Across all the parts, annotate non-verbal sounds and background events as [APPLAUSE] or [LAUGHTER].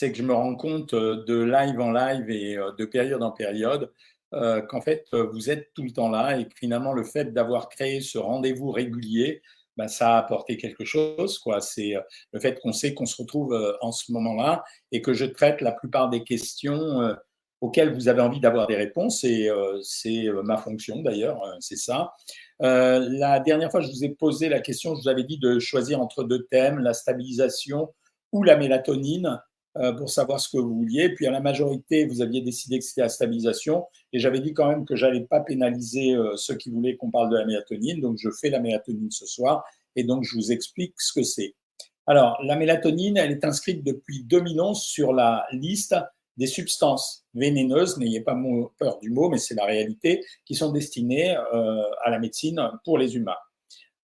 c'est que je me rends compte de live en live et de période en période qu'en fait, vous êtes tout le temps là et que finalement, le fait d'avoir créé ce rendez-vous régulier, bah, ça a apporté quelque chose. Quoi. C'est le fait qu'on sait qu'on se retrouve en ce moment-là et que je traite la plupart des questions auxquelles vous avez envie d'avoir des réponses. Et c'est ma fonction d'ailleurs, c'est ça. la dernière fois, je vous ai posé la question, je vous avais dit de choisir entre deux thèmes, la stabilisation ou la mélatonine. Euh, pour savoir ce que vous vouliez. Puis à la majorité, vous aviez décidé que c'était la stabilisation. Et j'avais dit quand même que j'allais pas pénaliser euh, ceux qui voulaient qu'on parle de la mélatonine. Donc je fais la mélatonine ce soir. Et donc je vous explique ce que c'est. Alors la mélatonine, elle est inscrite depuis 2011 sur la liste des substances vénéneuses, n'ayez pas peur du mot, mais c'est la réalité, qui sont destinées euh, à la médecine pour les humains.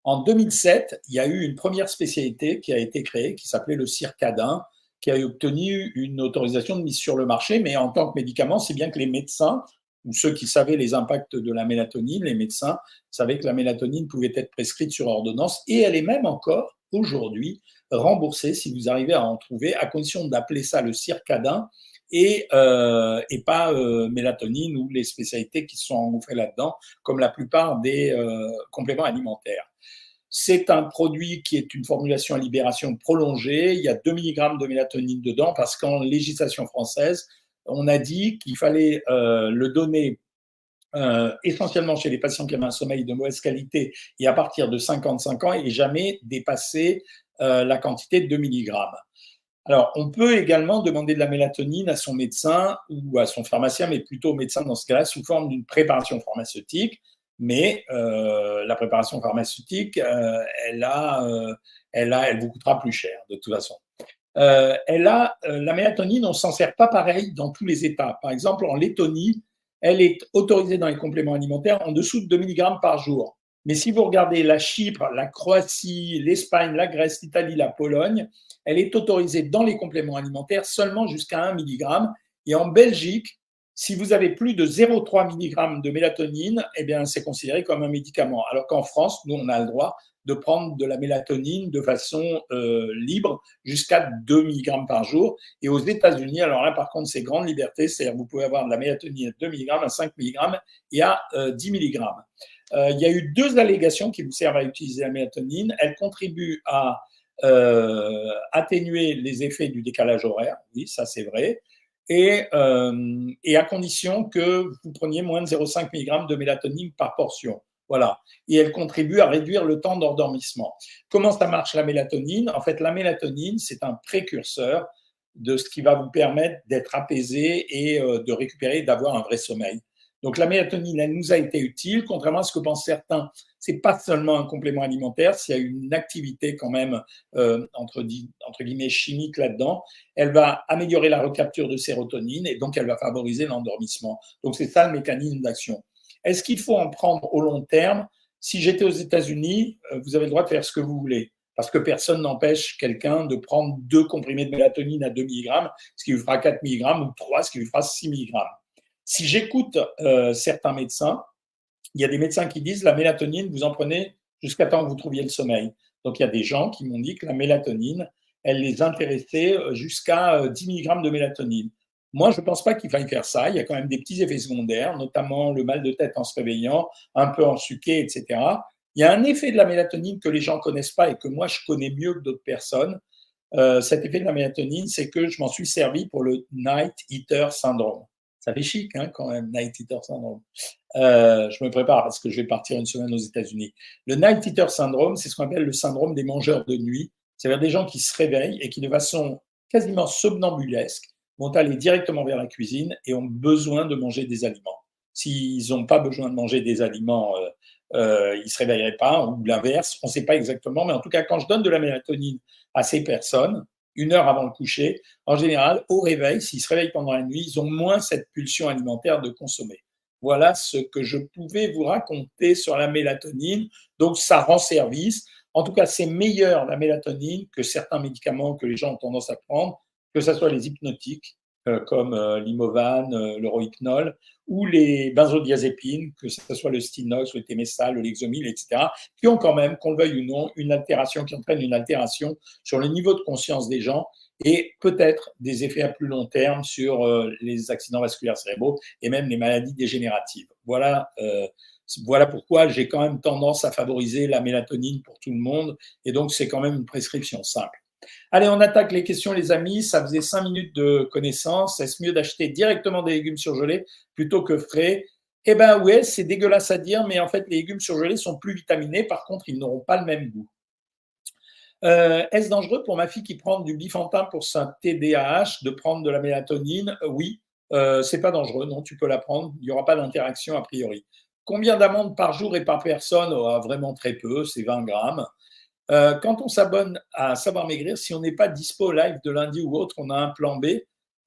En 2007, il y a eu une première spécialité qui a été créée qui s'appelait le circadin, qui a obtenu une autorisation de mise sur le marché, mais en tant que médicament, c'est bien que les médecins ou ceux qui savaient les impacts de la mélatonine, les médecins savaient que la mélatonine pouvait être prescrite sur ordonnance et elle est même encore aujourd'hui remboursée si vous arrivez à en trouver, à condition d'appeler ça le circadin et, euh, et pas euh, mélatonine ou les spécialités qui sont engouffrées là-dedans, comme la plupart des euh, compléments alimentaires. C'est un produit qui est une formulation à libération prolongée. Il y a 2 mg de mélatonine dedans parce qu'en législation française, on a dit qu'il fallait euh, le donner euh, essentiellement chez les patients qui avaient un sommeil de mauvaise qualité et à partir de 55 ans et jamais dépasser euh, la quantité de 2 mg. Alors, on peut également demander de la mélatonine à son médecin ou à son pharmacien, mais plutôt au médecin dans ce cas-là, sous forme d'une préparation pharmaceutique mais euh, la préparation pharmaceutique, euh, elle, a, euh, elle, a, elle vous coûtera plus cher de toute façon. elle a, la mélatonine, on s'en sert pas pareil dans tous les États. Par exemple, en Lettonie, elle est autorisée dans les compléments alimentaires en dessous de 2 mg par jour. Mais si vous regardez la Chypre, la Croatie, l'Espagne, la Grèce, l'Italie, la Pologne, elle est autorisée dans les compléments alimentaires seulement jusqu'à 1 mg. Et en Belgique, si vous avez plus de 0,3 mg de mélatonine, eh bien, c'est considéré comme un médicament. Alors qu'en France, nous, on a le droit de prendre de la mélatonine de façon euh, libre jusqu'à 2 mg par jour. Et aux États-Unis, alors là, par contre, c'est grande liberté, c'est-à-dire vous pouvez avoir de la mélatonine à 2 mg, à 5 mg et à 10 mg. Euh, il y a eu deux allégations qui vous servent à utiliser la mélatonine. Elle contribue à euh, atténuer les effets du décalage horaire. Oui, ça c'est vrai et, euh, et à condition que vous preniez moins de 0,5 mg de mélatonine par portion. Voilà. Et elle contribue à réduire le temps d'endormissement. Comment ça marche la mélatonine? En fait, la mélatonine, c'est un précurseur de ce qui va vous permettre d'être apaisé et euh, de récupérer, d'avoir un vrai sommeil. Donc la mélatonine, elle nous a été utile, contrairement à ce que pensent certains. C'est pas seulement un complément alimentaire, s'il y a une activité quand même euh, entre, entre guillemets chimique là-dedans, elle va améliorer la recapture de sérotonine et donc elle va favoriser l'endormissement. Donc c'est ça le mécanisme d'action. Est-ce qu'il faut en prendre au long terme? Si j'étais aux États-Unis, euh, vous avez le droit de faire ce que vous voulez parce que personne n'empêche quelqu'un de prendre deux comprimés de mélatonine à 2 mg, ce qui lui fera 4 mg, ou 3, ce qui lui fera 6 mg. Si j'écoute euh, certains médecins, il y a des médecins qui disent la mélatonine, vous en prenez jusqu'à temps que vous trouviez le sommeil. Donc il y a des gens qui m'ont dit que la mélatonine, elle les intéressait euh, jusqu'à 10 euh, mg de mélatonine. Moi, je ne pense pas qu'il faille faire ça. Il y a quand même des petits effets secondaires, notamment le mal de tête en se réveillant, un peu en suqué, etc. Il y a un effet de la mélatonine que les gens ne connaissent pas et que moi, je connais mieux que d'autres personnes. cet effet de la mélatonine, c'est que je m'en suis servi pour le Night Eater Syndrome. Ça fait chic hein, quand même, Night Eater Syndrome. Euh, je me prépare parce que je vais partir une semaine aux États-Unis. Le Night Eater Syndrome, c'est ce qu'on appelle le syndrome des mangeurs de nuit. C'est-à-dire des gens qui se réveillent et qui, de façon quasiment somnambulesque, vont aller directement vers la cuisine et ont besoin de manger des aliments. S'ils n'ont pas besoin de manger des aliments, euh, euh, ils ne se réveilleraient pas, ou l'inverse, on ne sait pas exactement. Mais en tout cas, quand je donne de la mélatonine à ces personnes, une heure avant le coucher, en général, au réveil, s'ils se réveillent pendant la nuit, ils ont moins cette pulsion alimentaire de consommer. Voilà ce que je pouvais vous raconter sur la mélatonine. Donc, ça rend service. En tout cas, c'est meilleur la mélatonine que certains médicaments que les gens ont tendance à prendre, que ce soit les hypnotiques, comme euh, l'imovan, euh, le rohypnol, ou les benzodiazépines, que ce soit le Stinox, le Temesal, le Lexomil, etc., qui ont quand même, qu'on le veuille ou non, une altération, qui entraîne une altération sur le niveau de conscience des gens et peut-être des effets à plus long terme sur euh, les accidents vasculaires cérébraux et même les maladies dégénératives. Voilà, euh, voilà pourquoi j'ai quand même tendance à favoriser la mélatonine pour tout le monde et donc c'est quand même une prescription simple. Allez, on attaque les questions, les amis. Ça faisait cinq minutes de connaissance. Est-ce mieux d'acheter directement des légumes surgelés plutôt que frais? Eh bien, ouais, c'est dégueulasse à dire, mais en fait, les légumes surgelés sont plus vitaminés. Par contre, ils n'auront pas le même goût. Euh, est-ce dangereux pour ma fille qui prend du bifantin pour sa TDAH de prendre de la mélatonine? Oui, euh, c'est pas dangereux, non, tu peux la prendre, il n'y aura pas d'interaction a priori. Combien d'amandes par jour et par personne? Oh, Vraiment très peu, c'est 20 grammes. Euh, quand on s'abonne à Savoir Maigrir, si on n'est pas dispo live de lundi ou autre, on a un plan B.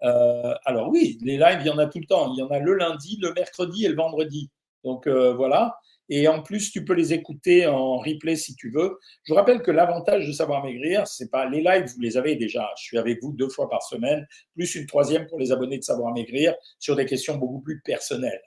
Euh, alors oui, les lives, il y en a tout le temps. Il y en a le lundi, le mercredi et le vendredi. Donc euh, voilà. Et en plus, tu peux les écouter en replay si tu veux. Je vous rappelle que l'avantage de Savoir Maigrir, c'est pas les lives, vous les avez déjà. Je suis avec vous deux fois par semaine, plus une troisième pour les abonnés de Savoir Maigrir sur des questions beaucoup plus personnelles.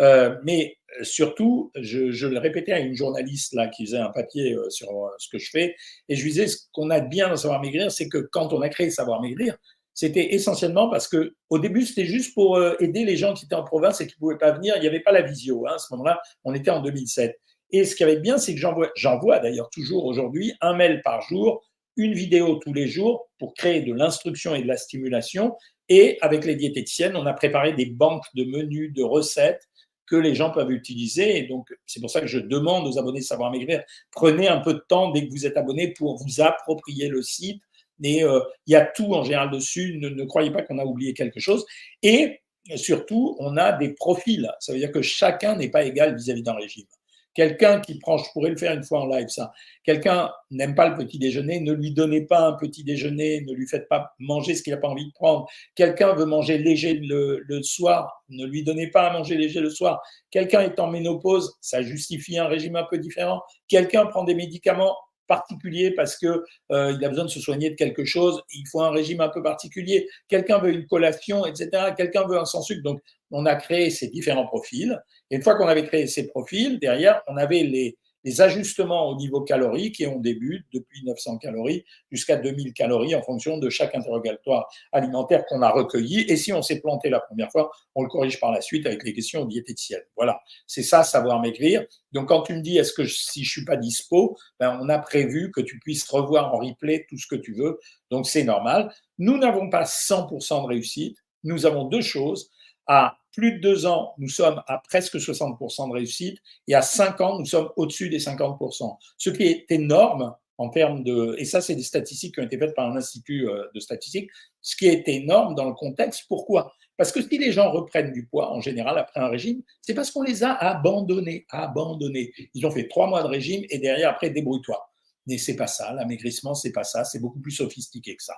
Euh, mais euh, surtout, je, je, le répétais à une journaliste là qui faisait un papier euh, sur ce que je fais, et je lui disais ce qu'on a de bien dans Savoir Maigrir, c'est que quand on a créé Savoir Maigrir, c'était essentiellement parce que au début c'était juste pour aider les gens qui étaient en province et qui pouvaient pas venir. Il n'y avait pas la visio. Hein, à ce moment-là, on était en 2007. Et ce qui avait bien, c'est que j'envoie, j'envoie d'ailleurs toujours aujourd'hui un mail par jour, une vidéo tous les jours pour créer de l'instruction et de la stimulation. Et avec les diététiciennes, on a préparé des banques de menus, de recettes que les gens peuvent utiliser. Et donc, c'est pour ça que je demande aux abonnés de Savoir Maigrir, prenez un peu de temps dès que vous êtes abonné pour vous approprier le site. Et euh, il y a tout en général dessus. Ne, croyez pas qu'on a oublié quelque chose. Et surtout, on a des profils. Ça veut dire que chacun n'est pas égal vis-à-vis d'un régime. Quelqu'un qui prend, je pourrais le faire une fois en live, ça. Quelqu'un n'aime pas le petit déjeuner, ne lui donnez pas un petit déjeuner, ne lui faites pas manger ce qu'il n'a pas envie de prendre. Quelqu'un veut manger léger le, soir, ne lui donnez pas à manger léger le soir. Quelqu'un est en ménopause, ça justifie un régime un peu différent. Quelqu'un prend des médicaments, particulier parce que euh, il a besoin de se soigner de quelque chose, il faut un régime un peu particulier. Quelqu'un veut une collation, etc. Quelqu'un veut un sans sucre. Donc, on a créé ces différents profils. Et une fois qu'on avait créé ces profils, derrière, on avait les, ajustements au niveau calorique et on débute depuis 900 calories jusqu'à 2000 calories en fonction de chaque interrogatoire alimentaire qu'on a recueilli. Et si on s'est planté la première fois, on le corrige par la suite avec les questions diététiciennes. Voilà, c'est ça, savoir maigrir. Donc quand tu me dis est-ce que si je suis pas dispo, ben, on a prévu que tu puisses revoir en replay tout ce que tu veux. Donc c'est normal. Nous n'avons pas 100% de réussite. Nous avons deux choses. À plus de deux ans, nous sommes à presque 60% de réussite et à cinq ans, nous sommes au-dessus des 50%. Ce qui est énorme en termes de, et ça, c'est des statistiques qui ont été faites par un institut euh, de statistiques, ce qui est énorme dans le contexte. Pourquoi? Parce que si les gens reprennent du poids, en général, après un régime, c'est parce qu'on les a abandonnés, abandonnés. Ils ont fait trois mois de régime et derrière, après, débrouille-toi. Mais c'est pas ça, l'amaigrissement, c'est pas ça, c'est beaucoup plus sophistiqué que ça.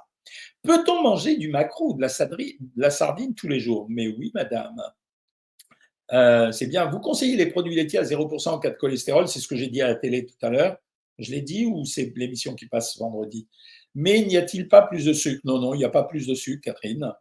Peut-on manger du maquereau ou de la, sardine tous les jours? Mais oui, madame. Euh, c'est bien. Vous conseillez les produits laitiers à 0% en cas de cholestérol, c'est ce que j'ai dit à la télé tout à l'heure. Je l'ai dit ou c'est l'émission qui passe vendredi? Mais n'y a-t-il pas plus de sucre? Non, non, il n'y a pas plus de sucre, Catherine.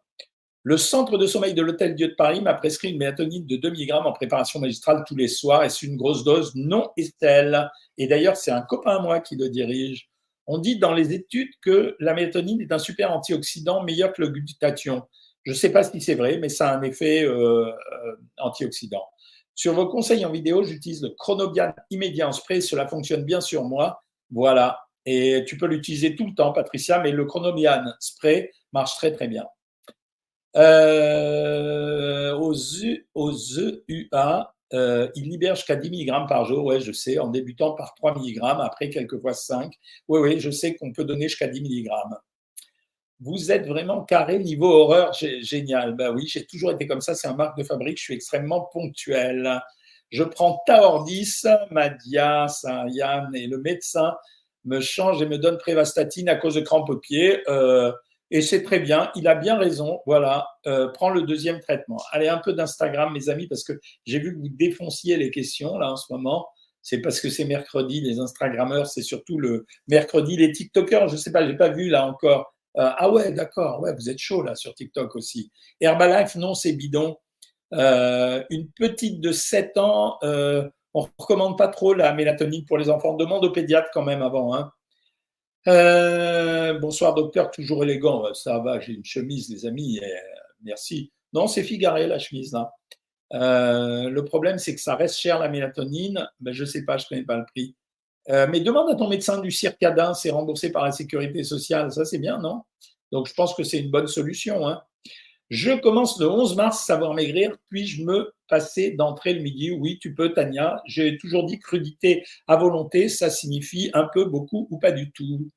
Le centre de sommeil de l'Hôtel Dieu de Paris m'a prescrit une mélatonine de 2 mg en préparation magistrale tous les soirs. Est-ce une grosse dose Non, Estelle. Et d'ailleurs, c'est un copain à moi qui le dirige. On dit dans les études que la mélatonine est un super antioxydant meilleur que le glutathion. Je ne sais pas si c'est vrai, mais ça a un effet euh, euh, antioxydant. Sur vos conseils en vidéo, j'utilise le Chronobian immédiat en spray. Cela fonctionne bien sur moi. Voilà. Et tu peux l'utiliser tout le temps, Patricia, mais le Chronobian spray marche très très bien. Euh, aux, aux EUA, euh, il libère jusqu'à 10 mg par jour, ouais, je sais, en débutant par 3 mg, après quelquefois 5. Oui, oui, je sais qu'on peut donner jusqu'à 10 mg. Vous êtes vraiment carré niveau horreur, génial. Ben oui, j'ai toujours été comme ça, c'est un marque de fabrique, je suis extrêmement ponctuel. Je prends Taordis, Madia, Saint-Yann et le médecin me change et me donne Prévastatine à cause de crampes aux pieds. Euh, et c'est très bien, il a bien raison. Voilà, euh, prends le deuxième traitement. Allez, un peu d'Instagram, mes amis, parce que j'ai vu que vous défonciez les questions là en ce moment. C'est parce que c'est mercredi, les Instagrammeurs, c'est surtout le mercredi, les TikTokers, je ne sais pas, je n'ai pas vu là encore. Euh, ah ouais, d'accord, ouais, vous êtes chaud là sur TikTok aussi. Herbalife, non, c'est bidon. Euh, une petite de 7 ans, on recommande pas trop la mélatonine pour les enfants. Demande au pédiatre quand même avant. Hein. Euh, bonsoir docteur, toujours élégant. Ça va, j'ai une chemise, les amis. merci. Non, c'est figaré la chemise là. Euh, le problème, c'est que ça reste cher la mélatonine. Ben, je ne sais pas, je ne connais pas le prix. Euh, mais demande à ton médecin du circadin, c'est remboursé par la sécurité sociale. Ça, c'est bien, non? Donc, je pense que c'est une bonne solution. Hein. Je commence le 11 mars, savoir maigrir, puis-je me passer d'entrée le midi Oui, tu peux, Tania. J'ai toujours dit crudité à volonté, ça signifie un peu, beaucoup ou pas du tout.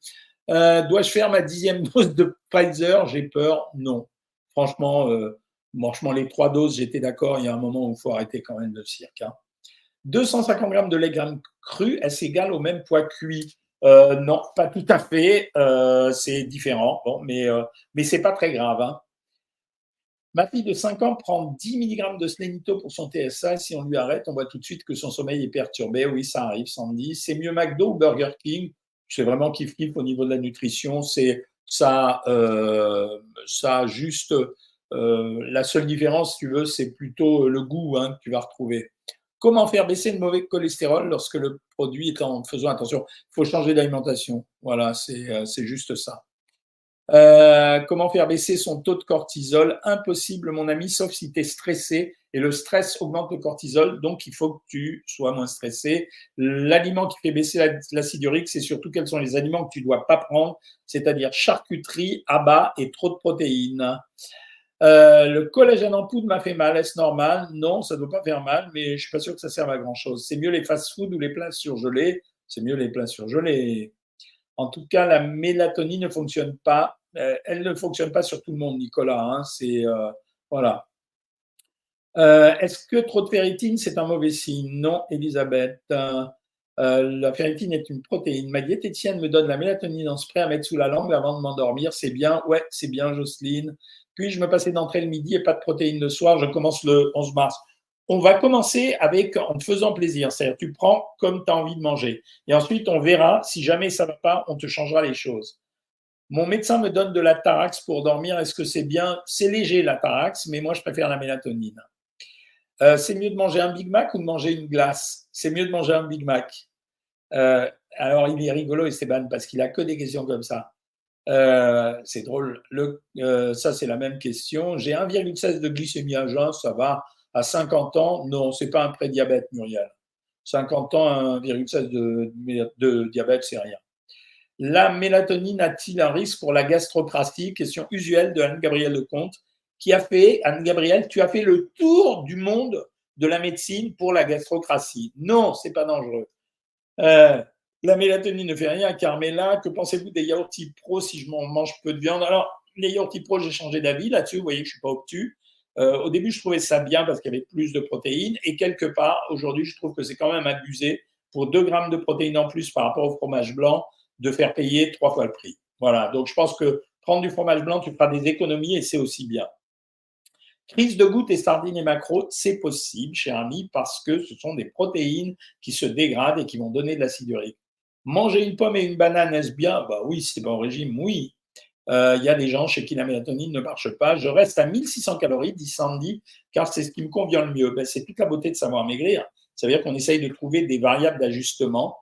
Euh, dois-je faire ma dixième dose de Pfizer? J'ai peur. Non. Franchement, euh, franchement, les trois doses, j'étais d'accord. Il y a un moment où il faut arrêter quand même le cirque. 250 hein. grammes de lait gramme cru, est-ce égal au même poids cuit? Euh, Non, pas tout à fait. c'est différent. Bon, mais, mais c'est pas très grave. Hein. Ma fille de 5 ans prend 10 mg de slénito pour son TSA. Si on lui arrête, on voit tout de suite que son sommeil est perturbé. Oui, ça arrive, Sandy. C'est mieux McDo ou Burger King? C'est vraiment kiff-kiff au niveau de la nutrition. C'est ça, euh, ça juste euh, la seule différence, tu veux, c'est plutôt le goût hein, que tu vas retrouver. Comment faire baisser le mauvais cholestérol lorsque le produit est en faisant attention? Il faut changer d'alimentation. Voilà, c'est euh, juste ça. Euh, comment faire baisser son taux de cortisol? Impossible, mon ami, sauf si tu es stressé. Et le stress augmente le cortisol, donc il faut que tu sois moins stressé. L'aliment qui fait baisser l'acide urique, c'est surtout quels sont les aliments que tu dois pas prendre, c'est-à-dire charcuterie, abat et trop de protéines. Euh, le collagène en poudre m'a fait mal, est-ce normal? Non, ça ne doit pas faire mal, mais je suis pas sûr que ça serve à grand-chose. C'est mieux les fast-foods ou les plats surgelés? C'est mieux les plats surgelés. En tout cas, la mélatonine ne fonctionne pas elle ne fonctionne pas sur tout le monde, Nicolas. Hein, euh, voilà. Euh, est-ce que trop de ferritine, c'est un mauvais signe? Non, Elisabeth. la ferritine est une protéine. Ma diététicienne me donne la mélatonine en spray à mettre sous la langue avant de m'endormir. C'est bien. Ouais, c'est bien, Jocelyne. Puis je me passais d'entrée le midi et pas de protéines le soir? Je commence le 11 mars. On va commencer avec en te faisant plaisir. C'est-à-dire, tu prends comme tu as envie de manger. Et ensuite, on verra. Si jamais ça ne va pas, on te changera les choses. Mon médecin me donne de la tarax pour dormir. Est-ce que c'est bien? C'est léger la tarax, mais moi je préfère la mélatonine. Euh, c'est mieux de manger un Big Mac ou de manger une glace? C'est mieux de manger un Big Mac. Euh, alors il est rigolo Esteban parce qu'il a que des questions comme ça. Euh, c'est drôle. Le, ça c'est la même question. J'ai 1,16 de glycémie à jeun, ça va. À 50 ans, non, c'est pas un prédiabète, Muriel. 50 ans, 1,16 de, de diabète, c'est rien. La mélatonine a-t-il un risque pour la gastrocratie? Question usuelle de Anne-Gabrielle Lecomte, qui a fait, Anne-Gabrielle, tu as fait le tour du monde de la médecine pour la gastrocratie. Non, c'est pas dangereux. Euh, la mélatonine ne fait rien. Carmela, que pensez-vous des yaourts pro si je mange peu de viande? Alors, les yaourts pro, j'ai changé d'avis là-dessus. Vous voyez que je suis pas obtus. Euh, au début, je trouvais ça bien parce qu'il y avait plus de protéines. Et quelque part, aujourd'hui, je trouve que c'est quand même abusé. Pour 2 grammes de protéines en plus par rapport au fromage blanc, de faire payer trois fois le prix. Voilà, donc je pense que prendre du fromage blanc, tu feras des économies et c'est aussi bien. Crise de goutte et sardines et macro, c'est possible, cher ami, parce que ce sont des protéines qui se dégradent et qui vont donner de l'acide urique. Manger une pomme et une banane, est-ce bien? Bah oui, c'est bon régime, oui. Euh, il y a des gens chez qui la mélatonine ne marche pas. Je reste à 1600 calories, dit Sandy, car c'est ce qui me convient le mieux. Ben, c'est toute la beauté de savoir maigrir. Ça veut dire qu'on essaye de trouver des variables d'ajustement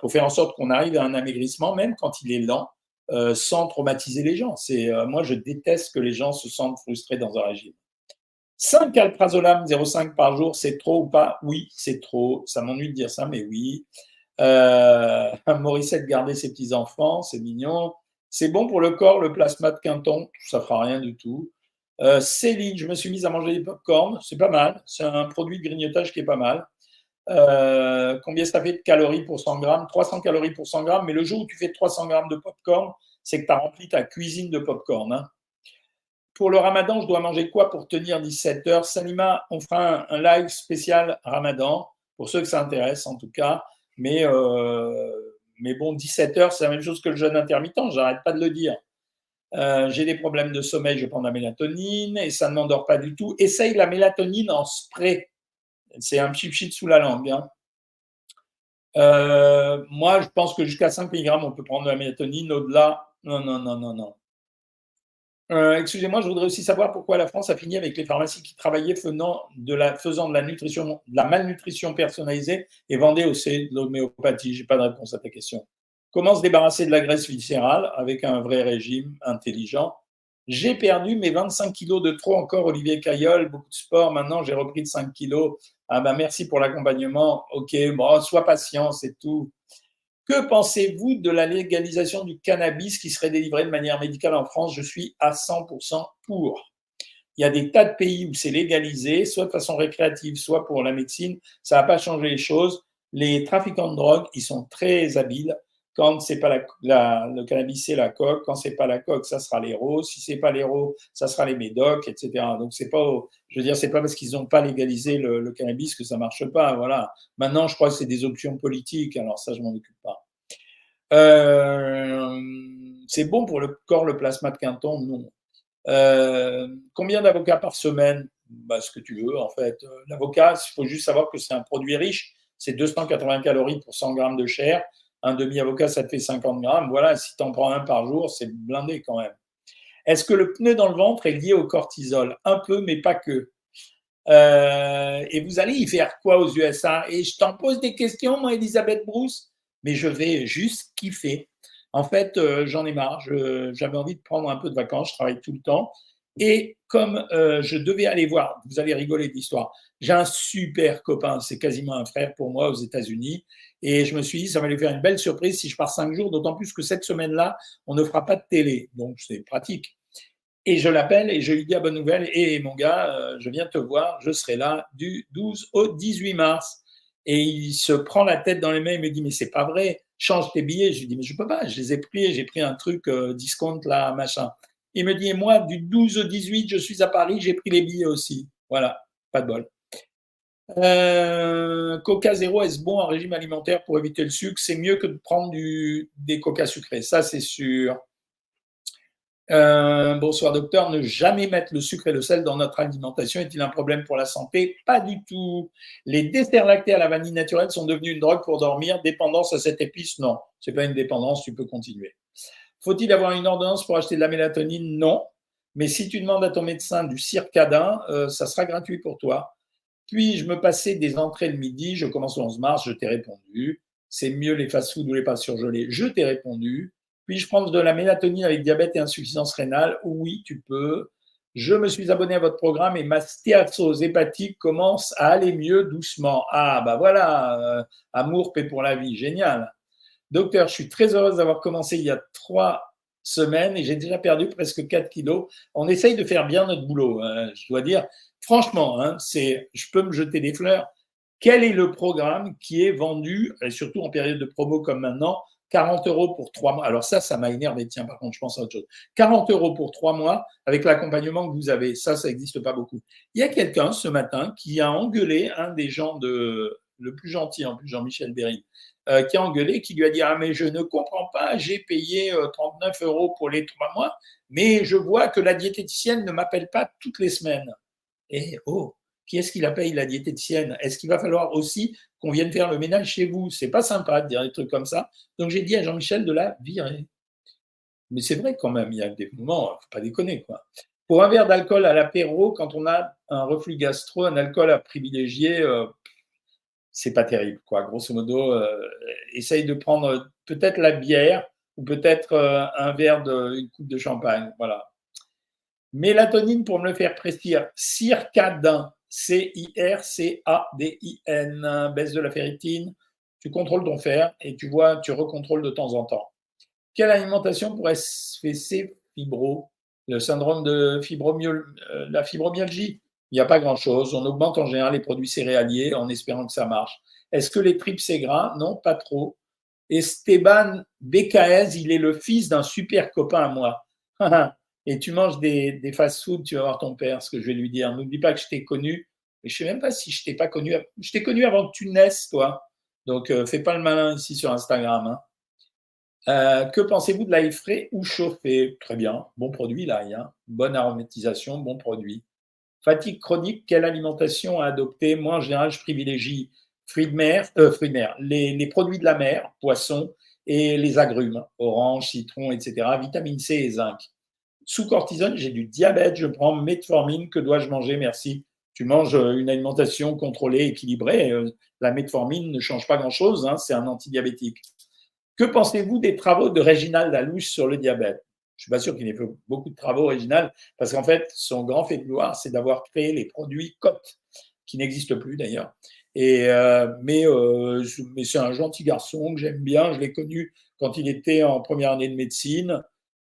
pour faire en sorte qu'on arrive à un amaigrissement, même quand il est lent, euh, sans traumatiser les gens. Euh, moi, je déteste que les gens se sentent frustrés dans un régime. 5 alprazolam 0,5 par jour, c'est trop ou pas? Oui, c'est trop. Ça m'ennuie de dire ça, mais oui. Euh, [LAUGHS] Morissette garder ses petits-enfants, c'est mignon. C'est bon pour le corps, le plasma de Quinton, ça fera rien du tout. Céline, je me suis mise à manger des pop-corn, c'est pas mal. C'est un produit de grignotage qui est pas mal. Euh, combien ça fait de calories pour 100 grammes? 300 calories pour 100 grammes, mais le jour où tu fais 300 grammes de popcorn, c'est que tu as rempli ta cuisine de popcorn. Hein. Pour le ramadan, je dois manger quoi pour tenir 17 heures? Salima, on fera un, live spécial ramadan, pour ceux que ça intéresse en tout cas. Mais, euh, mais bon, 17 heures, c'est la même chose que le jeûne intermittent, j'arrête pas de le dire. Euh, j'ai des problèmes de sommeil, je prends de la mélatonine et ça ne m'endort pas du tout. Essaye la mélatonine en spray c'est un chip shit sous la langue. Hein. Euh, moi, je pense que jusqu'à 5 mg, on peut prendre de la mélatonine. Au-delà, non, non, non, non, non. Euh, excusez-moi, je voudrais aussi savoir pourquoi la France a fini avec les pharmacies qui travaillaient faisant de la, nutrition, la malnutrition personnalisée et vendaient aussi de l'homéopathie. Je n'ai pas de réponse à ta question. Comment se débarrasser de la graisse viscérale avec un vrai régime intelligent? J'ai perdu mes 25 kilos de trop encore, Olivier Caillol, beaucoup de sport. Maintenant, j'ai repris de 5 kilos. Ah ben, merci pour l'accompagnement. Ok, bon, sois patient, c'est tout. Que pensez-vous de la légalisation du cannabis qui serait délivré de manière médicale en France? Je suis à 100% pour. Il y a des tas de pays où c'est légalisé, soit de façon récréative, soit pour la médecine. Ça n'a pas changé les choses. Les trafiquants de drogue, ils sont très habiles. Quand c'est pas la, le cannabis, c'est la coque. Quand c'est pas la coque, ça sera l'héros. Si c'est pas l'héros, ça sera les médocs, etc. Donc c'est pas, je veux dire, c'est pas parce qu'ils n'ont pas légalisé le, cannabis que ça marche pas. Voilà. Maintenant, je crois que c'est des options politiques. Alors ça, je m'en occupe pas. Euh, c'est bon pour le corps le plasma de Quinton? Non. Euh, combien d'avocats par semaine? Bah, Ce que tu veux, en fait. L'avocat, il faut juste savoir que c'est un produit riche. C'est 280 calories pour 100 grammes de chair un demi-avocat, ça te fait 50 grammes. Voilà, si tu en prends un par jour, c'est blindé quand même. Est-ce que le pneu dans le ventre est lié au cortisol? Un peu, mais pas que. Euh, et vous allez y faire quoi aux USA Et je t'en pose des questions, moi, Elisabeth Bruce, mais je vais juste kiffer. En fait, euh, j'en ai marre. J'avais envie de prendre un peu de vacances. Je travaille tout le temps. Et comme euh, je devais aller voir, vous allez rigoler de l'histoire, j'ai un super copain, c'est quasiment un frère pour moi aux États-Unis. Et je me suis dit, ça va lui faire une belle surprise si je pars cinq jours, d'autant plus que cette semaine-là, on ne fera pas de télé. Donc, c'est pratique. Et je l'appelle et je lui dis, à bonne nouvelle, et mon gars, euh, je viens te voir, je serai là du 12 au 18 mars. Et il se prend la tête dans les mains, il me dit, mais c'est pas vrai, change tes billets. Je lui dis, mais je peux pas, je les ai pris, j'ai pris un truc euh, discount là, machin. Il me dit, et moi, du 12 au 18, je suis à Paris, j'ai pris les billets aussi. Voilà, pas de bol. Euh, Coca zéro, est-ce bon en régime alimentaire pour éviter le sucre? C'est mieux que de prendre des Coca sucrés, ça c'est sûr. Euh, bonsoir docteur, ne jamais mettre le sucre et le sel dans notre alimentation est-il un problème pour la santé? Pas du tout. Les desserts lactés à la vanille naturelle sont devenus une drogue pour dormir. Dépendance à cette épice? Non, c'est pas une dépendance, tu peux continuer. Faut-il avoir une ordonnance pour acheter de la mélatonine? Non. Mais si tu demandes à ton médecin du circadin, euh, ça sera gratuit pour toi. Puis je me passais des entrées le midi, je commence le 11 mars, je t'ai répondu. C'est mieux les fast-foods ou les pâtes surgelées, je t'ai répondu. Puis je prends de la mélatonine avec diabète et insuffisance rénale, oui, tu peux. Je me suis abonné à votre programme et ma stéatose hépatique commence à aller mieux doucement. Ah, bah voilà, euh, amour, paix pour la vie, génial. Docteur, je suis très heureuse d'avoir commencé il y a trois semaines et j'ai déjà perdu presque 4 kilos. On essaye de faire bien notre boulot, hein, je dois dire. Franchement, hein, c'est, je peux me jeter des fleurs. Quel est le programme qui est vendu, surtout en période de promo comme maintenant, 40 euros pour trois mois? Alors ça, ça m'a énervé. Tiens, par contre, je pense à autre chose. 40 euros pour trois mois avec l'accompagnement que vous avez. Ça, ça n'existe pas beaucoup. Il y a quelqu'un ce matin qui a engueulé un des gens de, le plus gentil en plus, Jean-Michel Berry, euh, qui a engueulé, qui lui a dit Ah, mais je ne comprends pas, j'ai payé 39 euh, euros pour les trois mois, mais je vois que la diététicienne ne m'appelle pas toutes les semaines. Et oh, qui est-ce qui la paye, la diététicienne? Est-ce qu'il va falloir aussi qu'on vienne faire le ménage chez vous? C'est pas sympa de dire des trucs comme ça. Donc j'ai dit à Jean-Michel de la virer. Mais c'est vrai quand même, il y a des moments, faut pas déconner quoi. Pour un verre d'alcool à l'apéro, quand on a un reflux gastro, un alcool à privilégier, euh, c'est pas terrible, quoi. Grosso modo, euh, essaye de prendre peut-être la bière ou peut-être euh, un verre de, une coupe de champagne, voilà. Mélatonine pour me le faire prescrire, circadin, C-I-R-C-A-D-I-N, baisse de la ferritine. Tu contrôles ton fer et tu vois, tu recontrôles de temps en temps. Quelle alimentation pourrait ces fibro, le syndrome de euh, la fibromyalgie? Il n'y a pas grand-chose. On augmente en général les produits céréaliers en espérant que ça marche. Est-ce que les tripes, c'est gras? Non, pas trop. Esteban Becaez, il est le fils d'un super copain à moi. [LAUGHS] Et tu manges des, des fast-food, tu vas voir ton père, ce que je vais lui dire. N'oublie pas que je t'ai connu. Mais je ne sais même pas si je t'ai pas connu. Je t'ai connu avant que tu naisses, toi. Donc, euh, fais pas le malin ici sur Instagram. Hein. Euh, que pensez-vous de l'ail frais ou chauffé? Très bien, bon produit l'ail. Hein. Bonne aromatisation, bon produit. Fatigue chronique, quelle alimentation à adopter? Moi, en général, je privilégie fruits de mer, euh, fruits de mer, les, produits de la mer, poissons et les agrumes, orange, citron, etc. Vitamine C et zinc. Sous cortisone, j'ai du diabète, je prends metformine. Que dois-je manger Merci. Tu manges euh, une alimentation contrôlée, équilibrée. Euh, la metformine ne change pas grand-chose, hein, c'est un antidiabétique. Que pensez-vous des travaux de Réginald Lalouche sur le diabète? Je suis pas sûr qu'il ait fait beaucoup de travaux, Réginald, parce qu'en fait, son grand fait de gloire, c'est d'avoir créé les produits COT, qui n'existent plus d'ailleurs. Et euh, mais, mais c'est un gentil garçon que j'aime bien. Je l'ai connu quand il était en première année de médecine.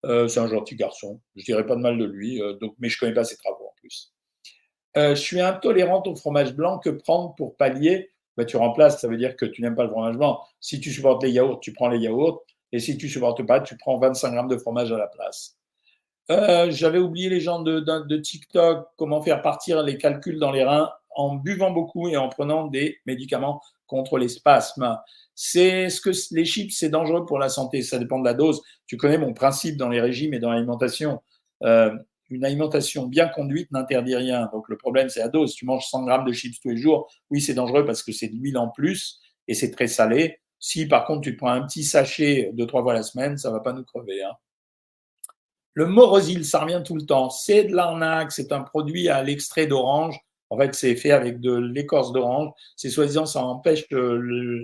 Euh, c'est un gentil garçon. Je dirais pas de mal de lui. donc, mais je connais pas ses travaux en plus. je suis intolérante au fromage blanc. Que prendre pour pallier bah, Tu remplaces. Ça veut dire que tu n'aimes pas le fromage blanc. Si tu supportes les yaourts, tu prends les yaourts. Et si tu supportes pas, tu prends 25 grammes de fromage à la place. J'avais oublié les gens de, de, de TikTok, comment faire partir les calculs dans les reins en buvant beaucoup et en prenant des médicaments contre les spasmes. C'est ce que les chips, c'est dangereux pour la santé. Ça dépend de la dose. Tu connais mon principe dans les régimes et dans l'alimentation. Euh, une alimentation bien conduite n'interdit rien. Donc le problème, c'est la dose. Tu manges 100 grammes de chips tous les jours. Oui, c'est dangereux parce que c'est de l'huile en plus et c'est très salé. Si par contre tu prends un petit sachet deux trois fois la semaine, ça va pas nous crever. Hein. Le morosil, ça revient tout le temps. C'est de l'arnaque. C'est un produit à l'extrait d'orange en fait, c'est fait avec de l'écorce d'orange. C'est soi-disant, ça empêche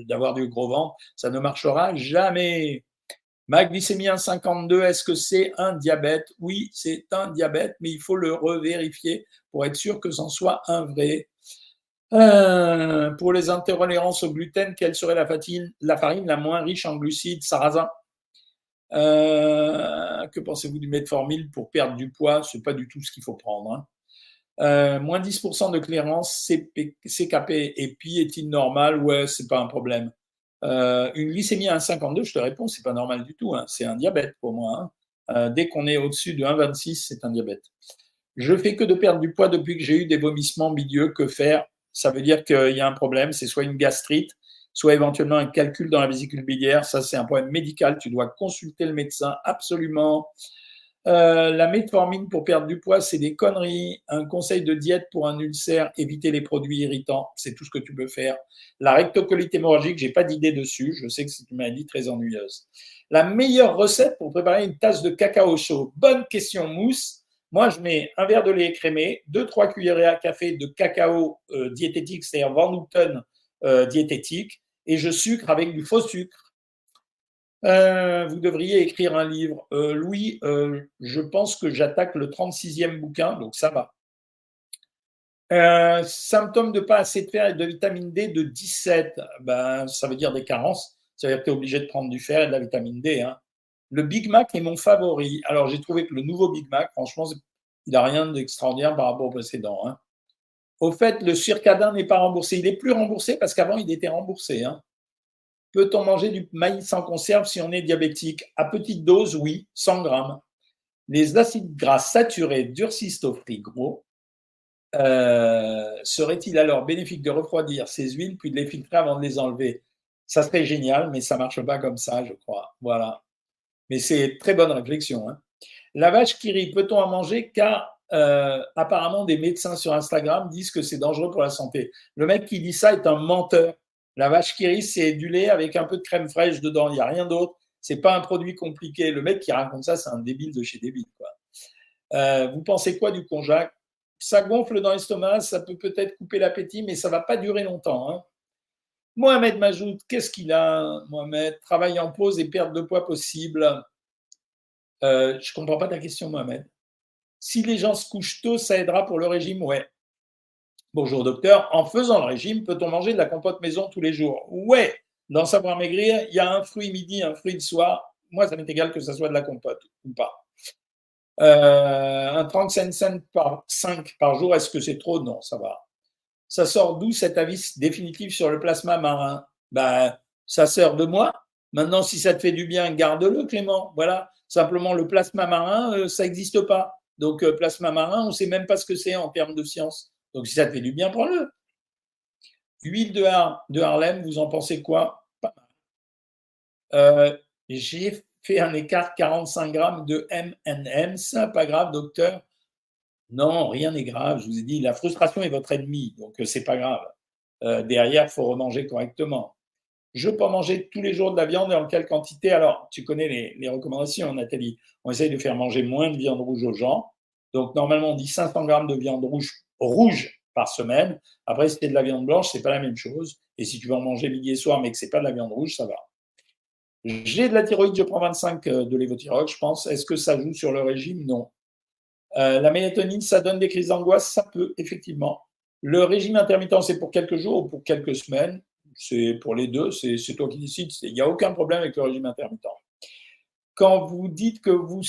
d'avoir du gros ventre. Ça ne marchera jamais. Ma glycémie 1,52, est-ce que c'est un diabète? Oui, c'est un diabète, mais il faut le revérifier pour être sûr que c'en soit un vrai. Euh, pour les intolérances au gluten, quelle serait la, la farine la moins riche en glucides? Sarrasin. Euh, que pensez-vous du metformine pour perdre du poids? C'est pas du tout ce qu'il faut prendre. Hein. Euh, moins 10% de clairance, CKP et puis est-il normal? Ouais, c'est pas un problème. Euh, une glycémie à 1,52, je te réponds, c'est pas normal du tout. Hein. C'est un diabète pour moi. Hein. Euh, dès qu'on est au-dessus de 1,26, c'est un diabète. Je fais que de perdre du poids depuis que j'ai eu des vomissements milieux. Que faire? Ça veut dire qu'il y a un problème. C'est soit une gastrite, soit éventuellement un calcul dans la vésicule biliaire. Ça, c'est un problème médical. Tu dois consulter le médecin absolument. Euh, la metformine pour perdre du poids, c'est des conneries. Un conseil de diète pour un ulcère, éviter les produits irritants, c'est tout ce que tu peux faire. La rectocolite hémorragique, j'ai pas d'idée dessus. Je sais que c'est une maladie très ennuyeuse. La meilleure recette pour préparer une tasse de cacao chaud? Bonne question, mousse. Moi, je mets un verre de lait écrémé, deux trois cuillerées à café de cacao euh, diététique, c'est-à-dire Van Houten euh, diététique, et je sucre avec du faux sucre. Euh, vous devriez écrire un livre. Euh, Louis, euh, je pense que j'attaque le 36e bouquin, donc ça va. symptômes de pas assez de fer et de vitamine D de 17, ben, ça veut dire des carences. Ça veut dire que tu es obligé de prendre du fer et de la vitamine D. Hein. Le Big Mac est mon favori. Alors, j'ai trouvé que le nouveau Big Mac, franchement, il n'a rien d'extraordinaire par rapport au précédent. Hein. Au fait, le circadin n'est pas remboursé. Il est plus remboursé parce qu'avant, il était remboursé. Hein. Peut-on manger du maïs en conserve si on est diabétique? À petite dose, oui, 100 grammes. Les acides gras saturés durcissent au frigo. Euh, serait-il alors bénéfique de refroidir ces huiles puis de les filtrer avant de les enlever? Ça serait génial, mais ça marche pas comme ça, je crois. Voilà. Mais c'est très bonne réflexion. Hein. La vache qui rit, peut-on en manger? Car euh, apparemment, des médecins sur Instagram disent que c'est dangereux pour la santé. Le mec qui dit ça est un menteur. La vache qui rit, c'est du lait avec un peu de crème fraîche dedans. Il n'y a rien d'autre. C'est pas un produit compliqué. Le mec qui raconte ça, c'est un débile de chez débile. Euh, vous pensez quoi du konjac Ça gonfle dans l'estomac, ça peut peut-être couper l'appétit, mais ça va pas durer longtemps. Hein. Mohamed m'ajoute, qu'est-ce qu'il a, Mohamed? Travail en pause et perte de poids possible. Euh, je comprends pas ta question, Mohamed. Si les gens se couchent tôt, ça aidera pour le régime? Ouais. Bonjour docteur, en faisant le régime, peut-on manger de la compote maison tous les jours? Ouais, dans Savoir Maigrir, il y a un fruit midi, un fruit le soir. Moi, ça m'est égal que ce soit de la compote ou pas. Euh, un 35 cents par 5 par jour, est-ce que c'est trop? Non, ça va. Ça sort d'où cet avis définitif sur le plasma marin? Ben, Ça sort de moi. Maintenant, si ça te fait du bien, garde-le, Clément. Voilà. Simplement, le plasma marin, euh, ça n'existe pas. Donc, euh, plasma marin, on ne sait même pas ce que c'est en termes de science. Donc si ça te fait du bien, prends-le. Huile de, de, Harlem, vous en pensez quoi? Euh, j'ai fait un écart 45 grammes de MNM. Ça, pas grave, docteur Non, rien n'est grave. Je vous ai dit, la frustration est votre ennemi, donc euh, c'est pas grave. Euh, derrière, faut remanger correctement. Je peux manger tous les jours de la viande et en quelle quantité? Alors, tu connais les, les, recommandations, Nathalie. On essaye de faire manger moins de viande rouge aux gens. Donc, normalement, on dit 500 grammes de viande rouge rouge par semaine. Après, si c'est de la viande blanche, c'est pas la même chose. Et si tu veux en manger midi et soir, mais que c'est pas de la viande rouge, ça va. J'ai de la thyroïde, je prends 25 euh, de lévothyrox, je pense. Est-ce que ça joue sur le régime? Non. Euh, la mélatonine, ça donne des crises d'angoisse? Ça peut, effectivement. Le régime intermittent, c'est pour quelques jours ou pour quelques semaines? C'est pour les deux, c'est toi qui décides. Il n'y a aucun problème avec le régime intermittent. Quand vous dites que vous,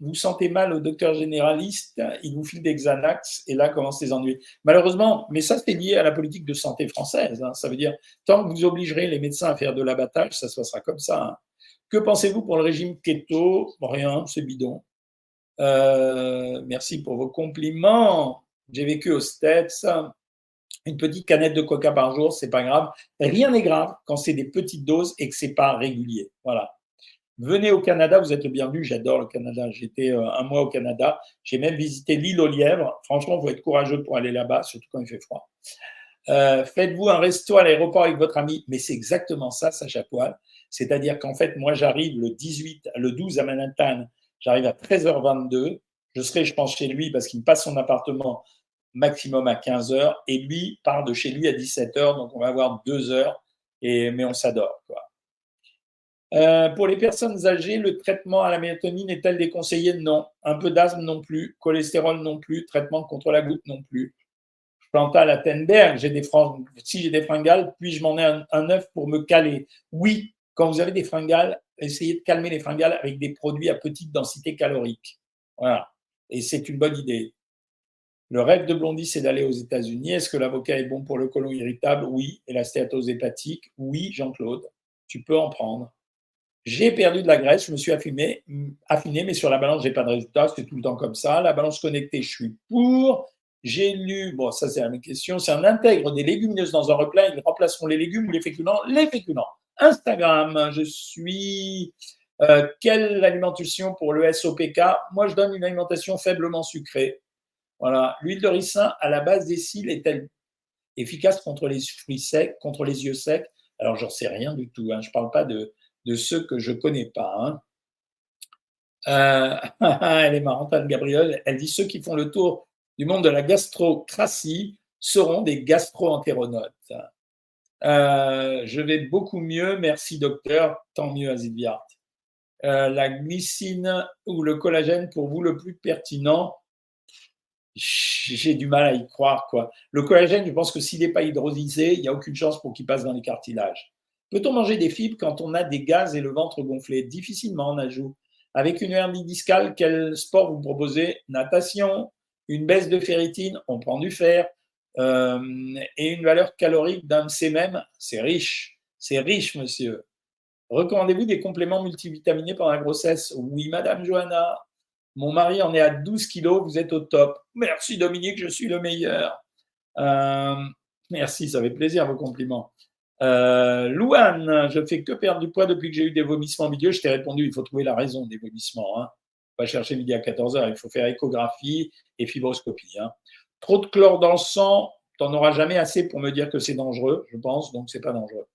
vous sentez mal au docteur généraliste, il vous file des Xanax et là commencent les ennuis. Malheureusement, mais ça c'est lié à la politique de santé française. Hein. Ça veut dire, tant que vous obligerez les médecins à faire de l'abattage, ça se passera comme ça. Hein. Que pensez-vous pour le régime keto? Rien, c'est bidon. Euh, merci pour vos compliments. J'ai vécu au States. Une petite canette de coca par jour, c'est pas grave. Rien n'est grave quand c'est des petites doses et que c'est pas régulier. Voilà. Venez au Canada, vous êtes le bienvenu. J'adore le Canada. J'étais euh, un mois au Canada. J'ai même visité l'île aux lièvres. Franchement, faut être courageux pour aller là-bas, surtout quand il fait froid. Euh, faites-vous un resto à l'aéroport avec votre ami. Mais c'est exactement ça, Sacha Poil. C'est-à-dire qu'en fait, moi, j'arrive le 18, le 12 à Manhattan. J'arrive à 13h22. Je serai, je pense, chez lui parce qu'il me passe son appartement maximum à 15h et lui part de chez lui à 17h. Donc, on va avoir deux heures. Et, mais on s'adore, quoi. Euh, pour les personnes âgées, le traitement à la mélatonine est-elle déconseillé Non. Un peu d'asthme non plus. Cholestérol non plus. Traitement contre la goutte non plus. à la Tenberg, j'ai des si j'ai des fringales, puis je m'en ai un, un œuf pour me caler? Oui, quand vous avez des fringales, essayez de calmer les fringales avec des produits à petite densité calorique. Voilà. Et c'est une bonne idée. Le rêve de Blondie, c'est d'aller aux États-Unis. Est-ce que l'avocat est bon pour le côlon irritable? Oui. Et la stéatose hépatique? Oui, Jean-Claude. Tu peux en prendre. J'ai perdu de la graisse, je me suis affiné, affiné mais sur la balance, j'ai pas de résultat, c'est tout le temps comme ça. La balance connectée, je suis pour. J'ai lu, bon, ça c'est la même question, c'est un intègre des légumineuses dans un repas, ils remplaceront les légumes ou les féculents? Les féculents. Instagram, je suis. Euh, quelle alimentation pour le SOPK Moi, je donne une alimentation faiblement sucrée. Voilà. L'huile de ricin à la base des cils est-elle efficace contre les fruits secs, contre les yeux secs? Alors, j'en sais rien du tout. Hein. Je ne parle pas de, de ceux que je connais pas. Hein. Euh, [LAUGHS] elle est marrante, Anne Gabriel. Elle dit ceux qui font le tour du monde de la gastrocratie seront des gastro-entéronautes. Euh, je vais beaucoup mieux, merci docteur, tant mieux Azilviart. Euh, la glycine ou le collagène pour vous le plus pertinent? J'ai du mal à y croire. quoi. Le collagène, je pense que s'il n'est pas hydrolysé, il n'y a aucune chance pour qu'il passe dans les cartilages. Peut-on manger des fibres quand on a des gaz et le ventre gonflé? Difficilement, on ajoute. Avec une hernie discale, quel sport vous proposez? Natation, une baisse de ferritine, on prend du fer, euh, et une valeur calorique d'un même, c'est riche. C'est riche, monsieur. Recommandez-vous des compléments multivitaminés pendant la grossesse? Oui, Madame Johanna. Mon mari en est à 12 kilos, vous êtes au top. Merci Dominique, je suis le meilleur. Euh, merci, ça fait plaisir vos compliments. Euh, Louane, je fais que perdre du poids depuis que j'ai eu des vomissements milieu. Je t'ai répondu, il faut trouver la raison des vomissements. Hein. Pas chercher midi à 14h, il faut faire échographie et fibroscopie. Hein. Trop de chlore dans le sang, tu n'en auras jamais assez pour me dire que c'est dangereux, je pense, donc c'est pas dangereux.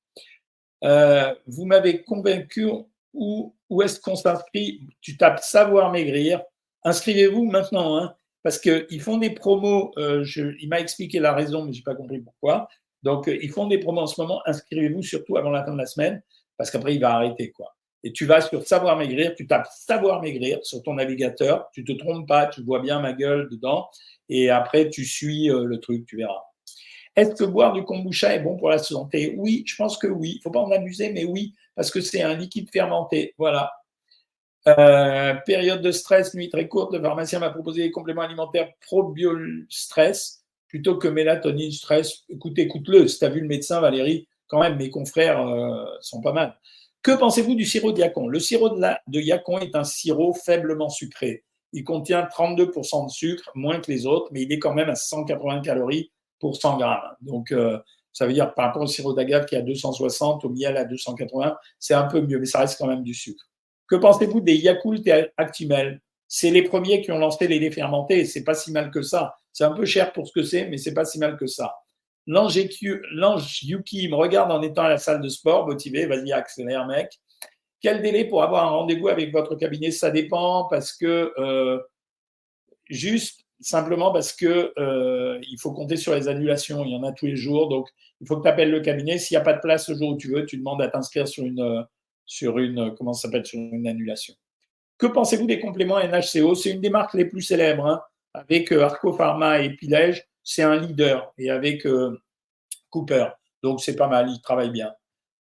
Euh, vous m'avez convaincu où, où est-ce qu'on s'inscrit? Tu tapes savoir maigrir. Inscrivez-vous maintenant, hein, parce qu'ils font des promos. Euh, il m'a expliqué la raison, mais je n'ai pas compris pourquoi. Donc, euh, ils font des promos en ce moment. Inscrivez-vous surtout avant la fin de la semaine parce qu'après, il va arrêter. quoi. Et tu vas sur Savoir Maigrir, tu tapes Savoir Maigrir sur ton navigateur, tu te trompes pas, tu vois bien ma gueule dedans, et après, tu suis euh, le truc, tu verras. Est-ce que boire du kombucha est bon pour la santé? Oui, je pense que oui. Il faut pas en abuser, mais oui, parce que c'est un liquide fermenté. Voilà. Euh, période de stress, nuit très courte, le pharmacien m'a proposé des compléments alimentaires pro-bio stress plutôt que mélatonine, stress, écoute, écoute-le. Si tu as vu le médecin, Valérie, quand même, mes confrères euh, sont pas mal. Que pensez-vous du sirop de yacon? Le sirop de, yacon est un sirop faiblement sucré. Il contient 32% de sucre, moins que les autres, mais il est quand même à 180 calories pour 100 grammes. Donc, euh, ça veut dire par rapport au sirop d'agave qui est à 260, au miel à 280, c'est un peu mieux, mais ça reste quand même du sucre. Que pensez-vous des Yakult et Actimel? C'est les premiers qui ont lancé les laits fermentés, c'est pas si mal que ça. C'est un peu cher pour ce que c'est, mais c'est pas si mal que ça. L'ange Yuki me regarde en étant à la salle de sport, motivé, vas-y, accélère, mec. Quel délai pour avoir un rendez-vous avec votre cabinet? Ça dépend parce que, euh, juste simplement parce que euh, il faut compter sur les annulations. Il y en a tous les jours. Donc, il faut que tu appelles le cabinet. S'il n'y a pas de place le jour où tu veux, tu demandes à t'inscrire sur une, comment ça s'appelle, sur une annulation. Que pensez-vous des compléments NHCO C'est une des marques les plus célèbres, hein, avec Arco Pharma et Pilège, c'est un leader, et avec Cooper. Donc c'est pas mal, il travaille bien.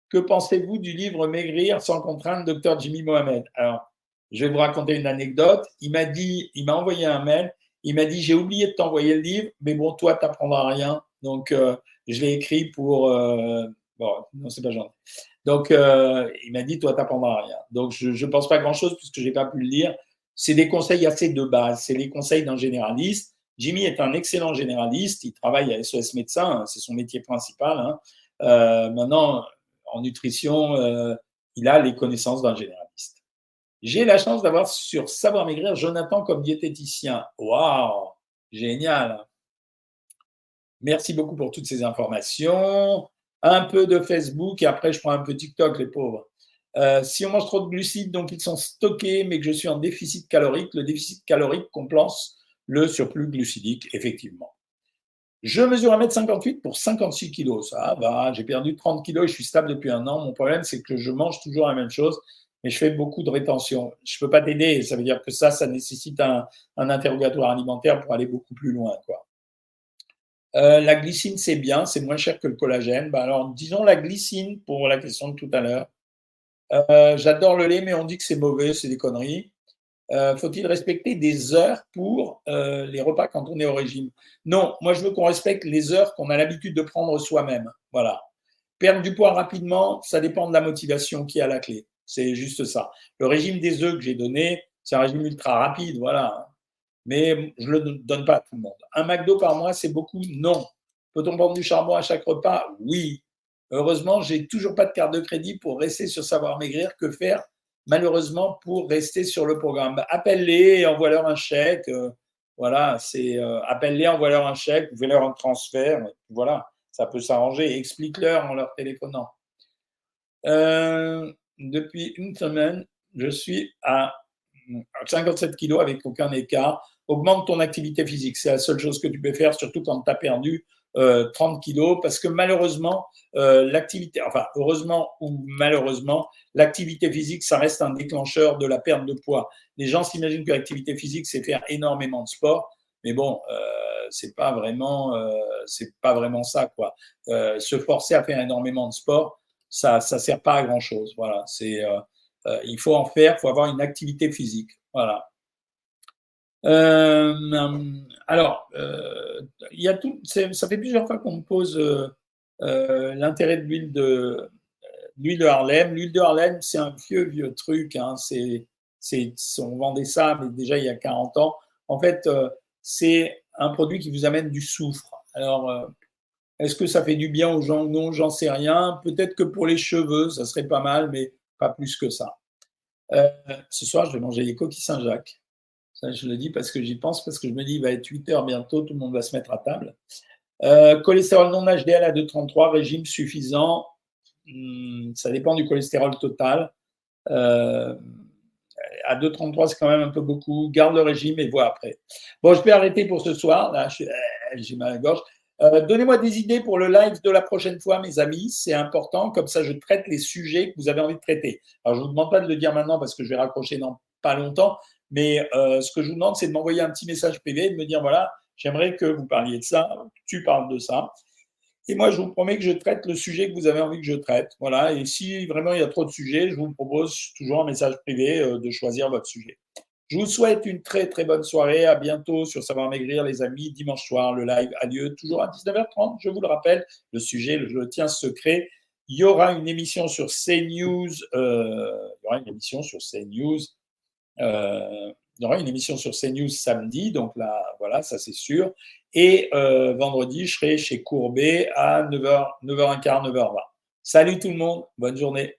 Que pensez-vous du livre Maigrir sans contrainte, docteur Jimmy Mohamed? Alors, je vais vous raconter une anecdote. Il m'a dit, il m'a envoyé un mail. Il m'a dit, j'ai oublié de t'envoyer le livre, mais bon, toi, tu n'apprendras rien. Donc, euh, je l'ai écrit pour. Euh, bon, non, c'est pas gentil. Donc, euh, il m'a dit, toi, tu n'apprendras rien. Donc, je ne pense pas grand-chose puisque je n'ai pas pu le lire. C'est des conseils assez de base. C'est les conseils d'un généraliste. Jimmy est un excellent généraliste. Il travaille à SOS Médecin. Hein, c'est son métier principal. Hein. maintenant, en nutrition, il a les connaissances d'un généraliste. J'ai la chance d'avoir sur Savoir Maigrir Jonathan comme diététicien. Waouh, génial. Merci beaucoup pour toutes ces informations. Un peu de Facebook et après je prends un peu TikTok, les pauvres. Euh, si on mange trop de glucides, donc ils sont stockés, mais que je suis en déficit calorique, le déficit calorique compense le surplus glucidique, effectivement. Je mesure 1m58 pour 56 kg. Ça va, j'ai perdu 30 kg et je suis stable depuis un an. Mon problème, c'est que je mange toujours la même chose mais je fais beaucoup de rétention. Je ne peux pas t'aider. Ça veut dire que ça, ça nécessite un, interrogatoire alimentaire pour aller beaucoup plus loin. Quoi. Euh, la glycine, c'est bien, c'est moins cher que le collagène. Bah, alors, disons la glycine pour la question de tout à l'heure. Euh, j'adore le lait, mais on dit que c'est mauvais, c'est des conneries. Euh, faut-il respecter des heures pour les repas quand on est au régime? Non, moi je veux qu'on respecte les heures qu'on a l'habitude de prendre soi-même. Voilà. Perdre du poids rapidement, ça dépend de la motivation qui est à la clé. C'est juste ça. Le régime des œufs que j'ai donné, c'est un régime ultra rapide, voilà. Mais je ne le donne pas à tout le monde. Un McDo par mois, c'est beaucoup? Non. Peut-on prendre du charbon à chaque repas? Oui. Heureusement, j'ai toujours pas de carte de crédit pour rester sur Savoir Maigrir. Que faire Malheureusement, pour rester sur le programme? Appelle-les envoie-leur un chèque. Euh, voilà, c'est euh, appelle-les, envoie-leur un chèque, fais-leur un transfert. Voilà, ça peut s'arranger. Explique-leur en leur téléphonant. Euh, depuis une semaine, je suis à 57 kilos avec aucun écart. Augmente ton activité physique. C'est la seule chose que tu peux faire, surtout quand tu as perdu 30 euh, kilos, parce que malheureusement, euh, l'activité, enfin heureusement ou malheureusement, l'activité physique, ça reste un déclencheur de la perte de poids. Les gens s'imaginent que l'activité physique, c'est faire énormément de sport, mais bon, euh, c'est pas vraiment, euh, c'est pas vraiment ça quoi. se forcer à faire énormément de sport, ça ne sert pas à grand chose. Voilà, c'est euh, euh, il faut en faire, faut avoir une activité physique. Voilà. Euh, alors, il y a tout, ça fait plusieurs fois qu'on me pose l'intérêt de l'huile de l'huile de Harlem. L'huile de Harlem, c'est un vieux, vieux truc. Hein. C'est, c'est, on vendait ça, mais déjà il y a 40 ans. En fait, c'est un produit qui vous amène du soufre. Alors, est-ce que ça fait du bien aux gens? Non, j'en sais rien. Peut-être que pour les cheveux, ça serait pas mal, mais pas plus que ça. Euh, ce soir, je vais manger les coquilles Saint-Jacques. Je le dis parce que j'y pense, parce que je me dis, il va être 8 heures bientôt, tout le monde va se mettre à table. Euh, cholestérol non HDL à 2,33, régime suffisant. Hmm, ça dépend du cholestérol total. Euh, à 2,33, c'est quand même un peu beaucoup. Garde le régime et vois après. Bon, je vais arrêter pour ce soir. Là, j'ai mal à gorge. Euh, donnez-moi des idées pour le live de la prochaine fois, mes amis. C'est important. Comme ça, je traite les sujets que vous avez envie de traiter. Alors, je ne vous demande pas de le dire maintenant parce que je vais raccrocher dans pas longtemps. Mais euh, ce que je vous demande, c'est de m'envoyer un petit message privé et de me dire voilà, j'aimerais que vous parliez de ça, tu parles de ça. Et moi, je vous promets que je traite le sujet que vous avez envie que je traite. Voilà. Et si vraiment il y a trop de sujets, je vous propose toujours un message privé euh, de choisir votre sujet. Je vous souhaite une très très bonne soirée. À bientôt sur Savoir Maigrir, les amis. Dimanche soir, le live a lieu toujours à 19h30. Je vous le rappelle, le sujet, je le tiens secret. Il y aura une émission sur CNews. Euh, il y aura une émission sur CNews. Euh, il y aura une émission sur CNews samedi. Donc là, voilà, ça c'est sûr. Et euh, vendredi, je serai chez Courbet à 9h, 9h15, 9h20. Salut tout le monde. Bonne journée.